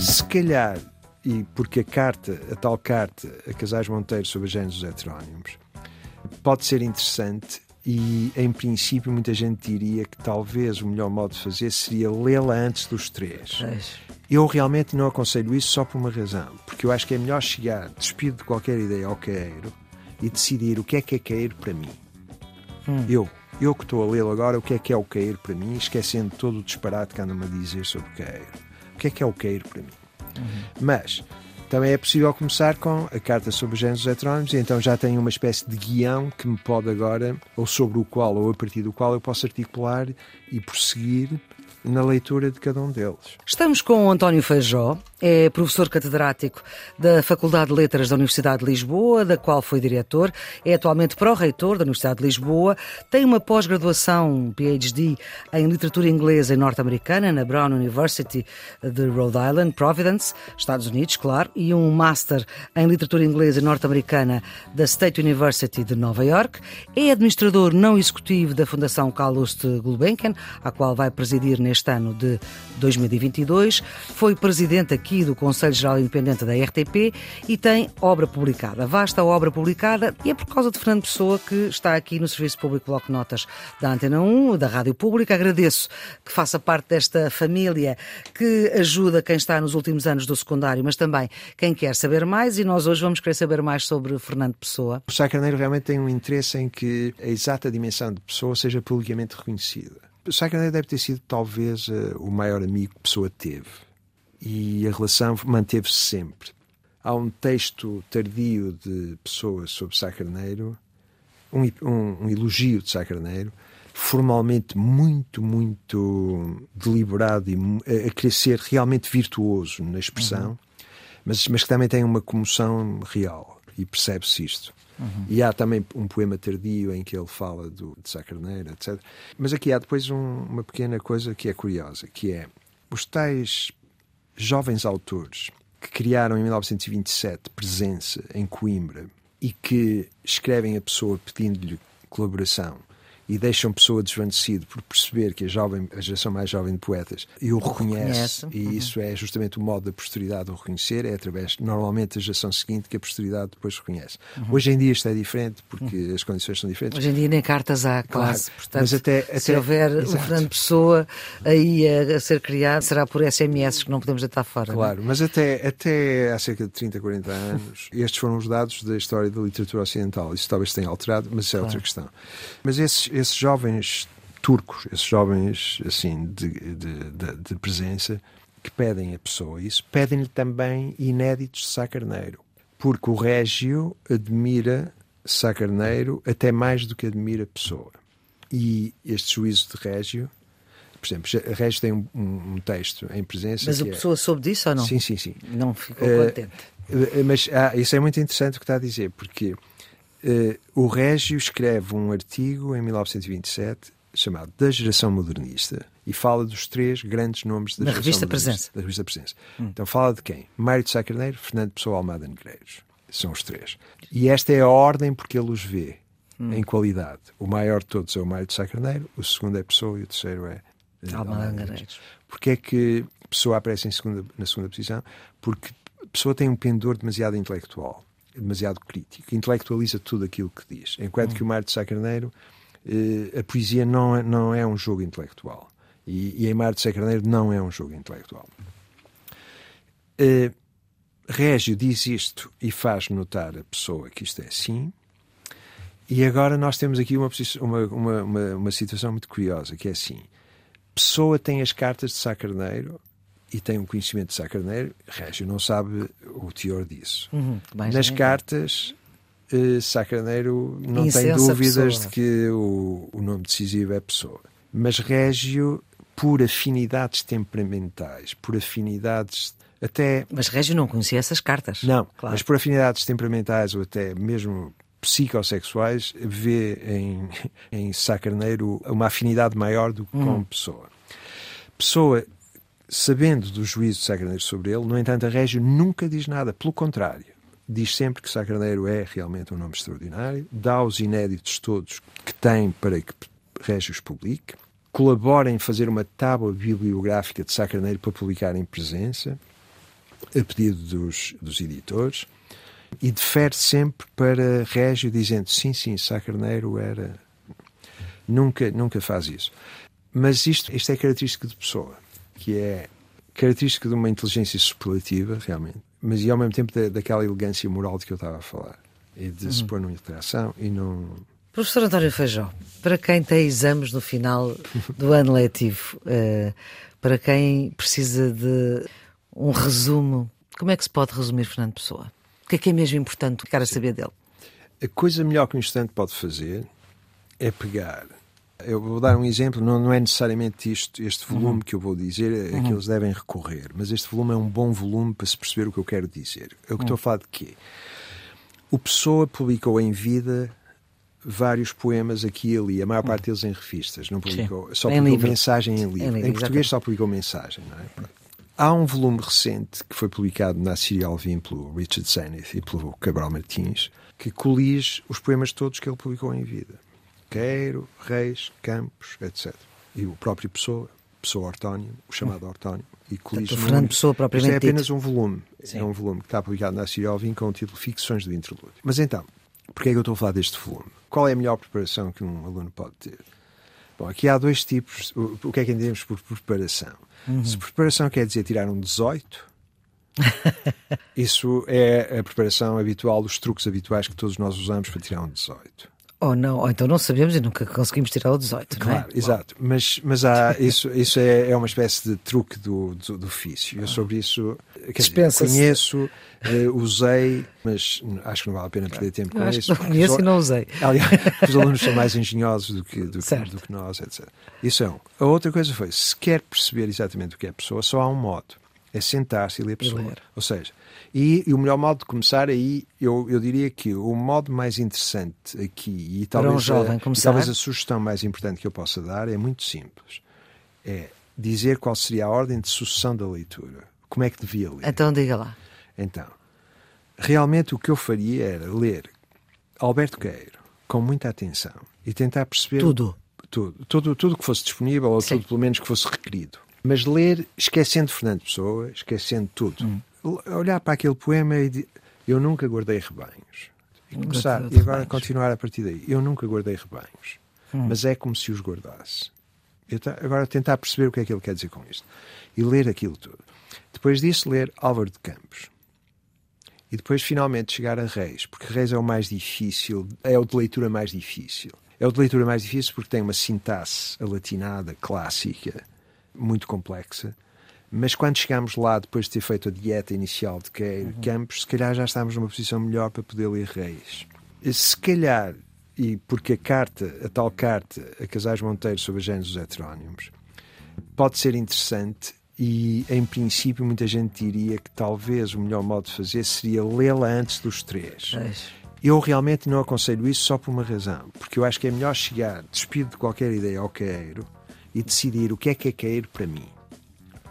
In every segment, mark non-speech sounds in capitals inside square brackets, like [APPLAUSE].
Se calhar, e porque a carta, a tal carta a Casais Monteiro sobre a Gênesis Heterónimos, pode ser interessante e, em princípio, muita gente diria que talvez o melhor modo de fazer seria lê-la antes dos três. Eu realmente não aconselho isso só por uma razão, porque eu acho que é melhor chegar despido de qualquer ideia ao caeiro e decidir o que é que é cair para mim. Hum. Eu, eu que estou a lê-lo agora, o que é que é o cair para mim, esquecendo todo o disparate que anda-me a dizer sobre o cair. O que é que é o cair para mim? Uhum. Mas também é possível começar com a carta sobre os géneros eletrónicos e então já tenho uma espécie de guião que me pode agora, ou sobre o qual, ou a partir do qual eu posso articular e prosseguir na leitura de cada um deles. Estamos com o António Feijó, é professor catedrático da Faculdade de Letras da Universidade de Lisboa, da qual foi diretor, é atualmente pró-reitor da Universidade de Lisboa, tem uma pós-graduação, PhD, em literatura inglesa e norte-americana na Brown University de Rhode Island, Providence, Estados Unidos, claro, e um master em literatura inglesa e norte-americana da State University de Nova York, é administrador não executivo da Fundação Calouste Gulbenkian, a qual vai presidir neste neste ano de 2022. Foi presidente aqui do Conselho Geral Independente da RTP e tem obra publicada, vasta obra publicada, e é por causa de Fernando Pessoa que está aqui no Serviço Público Bloco Notas da Antena 1, da Rádio Pública. Agradeço que faça parte desta família que ajuda quem está nos últimos anos do secundário, mas também quem quer saber mais, e nós hoje vamos querer saber mais sobre Fernando Pessoa. O Sá Carneiro realmente tem um interesse em que a exata dimensão de Pessoa seja publicamente reconhecida. Sagrané deve ter sido talvez uh, o maior amigo que Pessoa teve e a relação manteve-se sempre. Há um texto tardio de Pessoa sobre Sá Carneiro, um, um, um elogio de Sá Carneiro, formalmente muito, muito deliberado e a, a querer ser realmente virtuoso na expressão, uhum. mas, mas que também tem uma comoção real e percebe-se isto. Uhum. E há também um poema tardio em que ele fala do, de Sá Carneiro, etc. Mas aqui há depois um, uma pequena coisa que é curiosa, que é os tais jovens autores que criaram em 1927 presença em Coimbra e que escrevem a pessoa pedindo-lhe colaboração e deixam pessoa desvanecido por perceber que a, jovem, a geração mais jovem de poetas e o, reconhece, reconhece, e uhum. isso é justamente o modo da posteridade o reconhecer, é através, normalmente, da geração seguinte que a posteridade depois reconhece. Uhum. Hoje em dia isto é diferente porque uhum. as condições são diferentes. Hoje em dia nem cartas há quase, claro, portanto, mas até, até, se houver exato. o Fernando Pessoa aí a, a, ser criado, será por SMS que não podemos deitar fora. É? Claro, mas até, até há cerca de 30, 40 anos, [LAUGHS] estes foram os dados da história da literatura ocidental. Isso talvez tenha alterado, mas isso é claro. outra questão. Mas esses esses jovens turcos, esses jovens assim de, de, de, de presença, que pedem a pessoa isso, pedem-lhe também inéditos de Sá Carneiro, porque o Régio admira Sá Carneiro até mais do que admira a pessoa. E este juízo de Régio, por exemplo, Régio tem um, um, texto em presença. Mas a é pessoa é... soube disso ou não? Sim, sim, sim. Não ficou uh, contente. Mas ah, isso é muito interessante o que está a dizer, porque Uh, o Régio escreve um artigo em 1927 chamado Da Geração Modernista e fala dos três grandes nomes da, geração revista Presença. Da revista Presença. Hum. Então fala de quem? Mário de Sá Carneiro, Fernando Pessoa Almada Negreiros. São os três. E esta é a ordem porque ele os vê hum. em qualidade. O maior de todos é o Mário de Sá Carneiro, o segundo é Pessoa e o terceiro é uh, Almada Negreiros. Porquê é que Pessoa aparece segunda, na segunda posição? Porque Pessoa tem um pendor demasiado intelectual demasiado crítico, intelectualiza tudo aquilo que diz. Enquanto hum. que o Mário de Sá Carneiro, eh, a poesia não é, não é um jogo intelectual. E, e em Mário de Sá Carneiro não é um jogo intelectual. Eh, Régio diz isto e faz notar a pessoa que isto é assim. E agora nós temos aqui uma, uma, uma, uma, situação muito curiosa, que é assim. Pessoa tem as cartas de Sá Carneiro e tem um conhecimento de Sá Carneiro, Régio não sabe o teor disso. Uhum, Nas cartas, uh, Sá Carneiro não Incensa tem dúvidas de que o, o nome decisivo é pessoa. Mas Régio, por afinidades temperamentais, por afinidades até. Mas Régio não conhecia essas cartas. Não, claro. mas por afinidades temperamentais ou até mesmo psicossexuais, vê em, [LAUGHS] em Sá Carneiro uma afinidade maior do que uhum. com Pessoa. Pessoa sabendo do juízo de Sá sobre ele, no entanto, a Régio nunca diz nada, pelo contrário. diz sempre que Sá é realmente um nome extraordinário, dá os inéditos todos que tem para que Régios publique, colabora em fazer uma tábua bibliográfica de Sá para publicar em presença, a pedido dos, dos editores, e defere sempre para Régio, dizendo sim, sim, Sá era. Nunca, nunca faz isso. Mas isto, isto é característica de pessoa, que é característica de uma inteligência superlativa, realmente, mas e ao mesmo tempo da, daquela elegância moral de que eu estava a falar. E de uhum. se pôr numa interação e não. Professor António Feijó, para quem tem exames no final do ano letivo, uh, para quem precisa de um resumo, como é que se pode resumir Fernando Pessoa? O que é que é mesmo importante ficar a saber dele? A coisa melhor que um estudante pode fazer é pegar eu vou dar um exemplo, não, não é necessariamente isto, este volume uhum. que eu vou dizer é uhum. que eles devem recorrer, mas este volume é um bom volume para se perceber o que eu quero dizer. Eu que uhum. estou a falar de quê? O Pessoa publicou em vida vários poemas aqui e ali, a maior parte deles em revistas, não publicou, Sim. só publicou livro. mensagem em livro. Em, livro, em português exatamente. só publicou mensagem, não é? Há um volume recente que foi publicado na Síria Alvim pelo Richard Zenith e pelo Cabral Martins, que colige os poemas todos que ele publicou em vida. Queiro, Reis, Campos, etc. E o próprio Pessoa, Pessoa Ortónio, o chamado Ortónio. E Portanto, Fernando Pessoa propriamente Isto é apenas um volume. Sim. É um volume que está publicado na Síria Alvim com o título Ficções do Interlúdio. Mas então, porquê é que eu estou a falar deste volume? Qual é a melhor preparação que um aluno pode ter? Bom, aqui há dois tipos. O, que é que entendemos por preparação? Uhum. Se preparação quer dizer tirar um 18, [LAUGHS] isso é a preparação habitual, os truques habituais que todos nós usamos para tirar um 18. Ou não, ou então não sabemos e nunca conseguimos tirar o 18, claro, é? exato. Mas, mas há, [LAUGHS] isso, isso é, é uma espécie de truque do, do, do ofício. Eu sobre isso dizer, conheço, uh, usei, mas acho que não vale a pena perder tempo com isso. Não conheço e não usei. Aliás, os alunos são mais [LAUGHS] engenhosos do que, do, que, do que nós, etc. Isso é um. A outra coisa foi, se quer perceber exatamente o que é a pessoa, só há um modo. É sentar-se e ler a pessoa. Ou seja, e, e, o melhor modo de começar aí, eu, eu diria que o modo mais interessante aqui, e talvez, um jovem a, e talvez a sugestão mais importante que eu possa dar, é muito simples. É dizer qual seria a ordem de sucessão da leitura. Como é que devia ler? Então diga lá. Então, realmente o que eu faria era ler Alberto Queiro com muita atenção e tentar perceber tudo, tudo, tudo, tudo que fosse disponível ou Sim. tudo pelo menos que fosse requerido. Mas ler esquecendo Fernando Pessoa, esquecendo tudo. Hum olhar para aquele poema e dizer, eu nunca guardei rebanhos. E começar, e agora rebanhos. continuar a partir daí. Eu nunca guardei rebanhos, hum. mas é como se os guardasse. Eu agora tentar perceber o que é que ele quer dizer com isto. E ler aquilo tudo. Depois disso, ler Álvaro de Campos. E depois, finalmente, chegar a Reis, porque Reis é o mais difícil, é o de leitura mais difícil. É o de leitura mais difícil porque tem uma sintaxe alatinada, clássica, muito complexa mas quando chegámos lá, depois de ter feito a dieta inicial de uhum. Campos, se calhar já estávamos numa posição melhor para poder ler Reis. Se calhar, e porque a carta, a tal carta a Casais Monteiro sobre a Gênesis Heterónimos, pode ser interessante e, em princípio, muita gente diria que talvez o melhor modo de fazer seria lê-la antes dos três. Eu realmente não aconselho isso só por uma razão, porque eu acho que é melhor chegar, despido de qualquer ideia ao Queiro e decidir o que é que é Queiro para mim.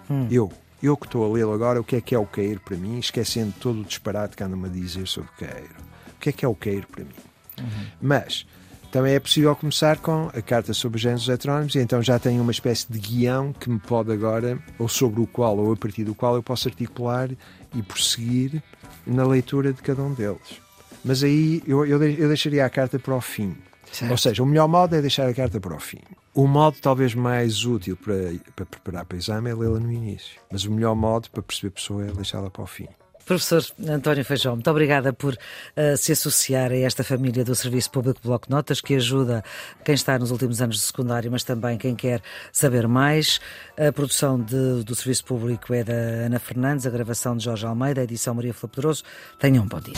Hum. Eu, eu que estou a lê-lo agora, o que é que é o cair para mim, esquecendo todo o disparate que anda-me a dizer sobre cair. O que é que é o cair para mim? Uhum. Mas também é possível começar com a carta sobre os géneros heterónimos e então já tenho uma espécie de guião que me pode agora, ou sobre o qual, ou a partir do qual eu posso articular e prosseguir na leitura de cada um deles. Mas aí eu, eu, eu deixaria a carta para o fim. Certo. Ou seja, o melhor modo é deixar a carta para o fim. O modo talvez mais útil para, para preparar para exame é lê-la no início, mas o melhor modo para perceber a pessoa é deixá-la para o fim. Professor António Feijão, muito obrigada por uh, se associar a esta família do Serviço Público Bloco Notas, que ajuda quem está nos últimos anos de secundário, mas também quem quer saber mais. A produção de, do Serviço Público é da Ana Fernandes, a gravação de Jorge Almeida, a edição Maria Flor Pedroso. Tenham um bom dia.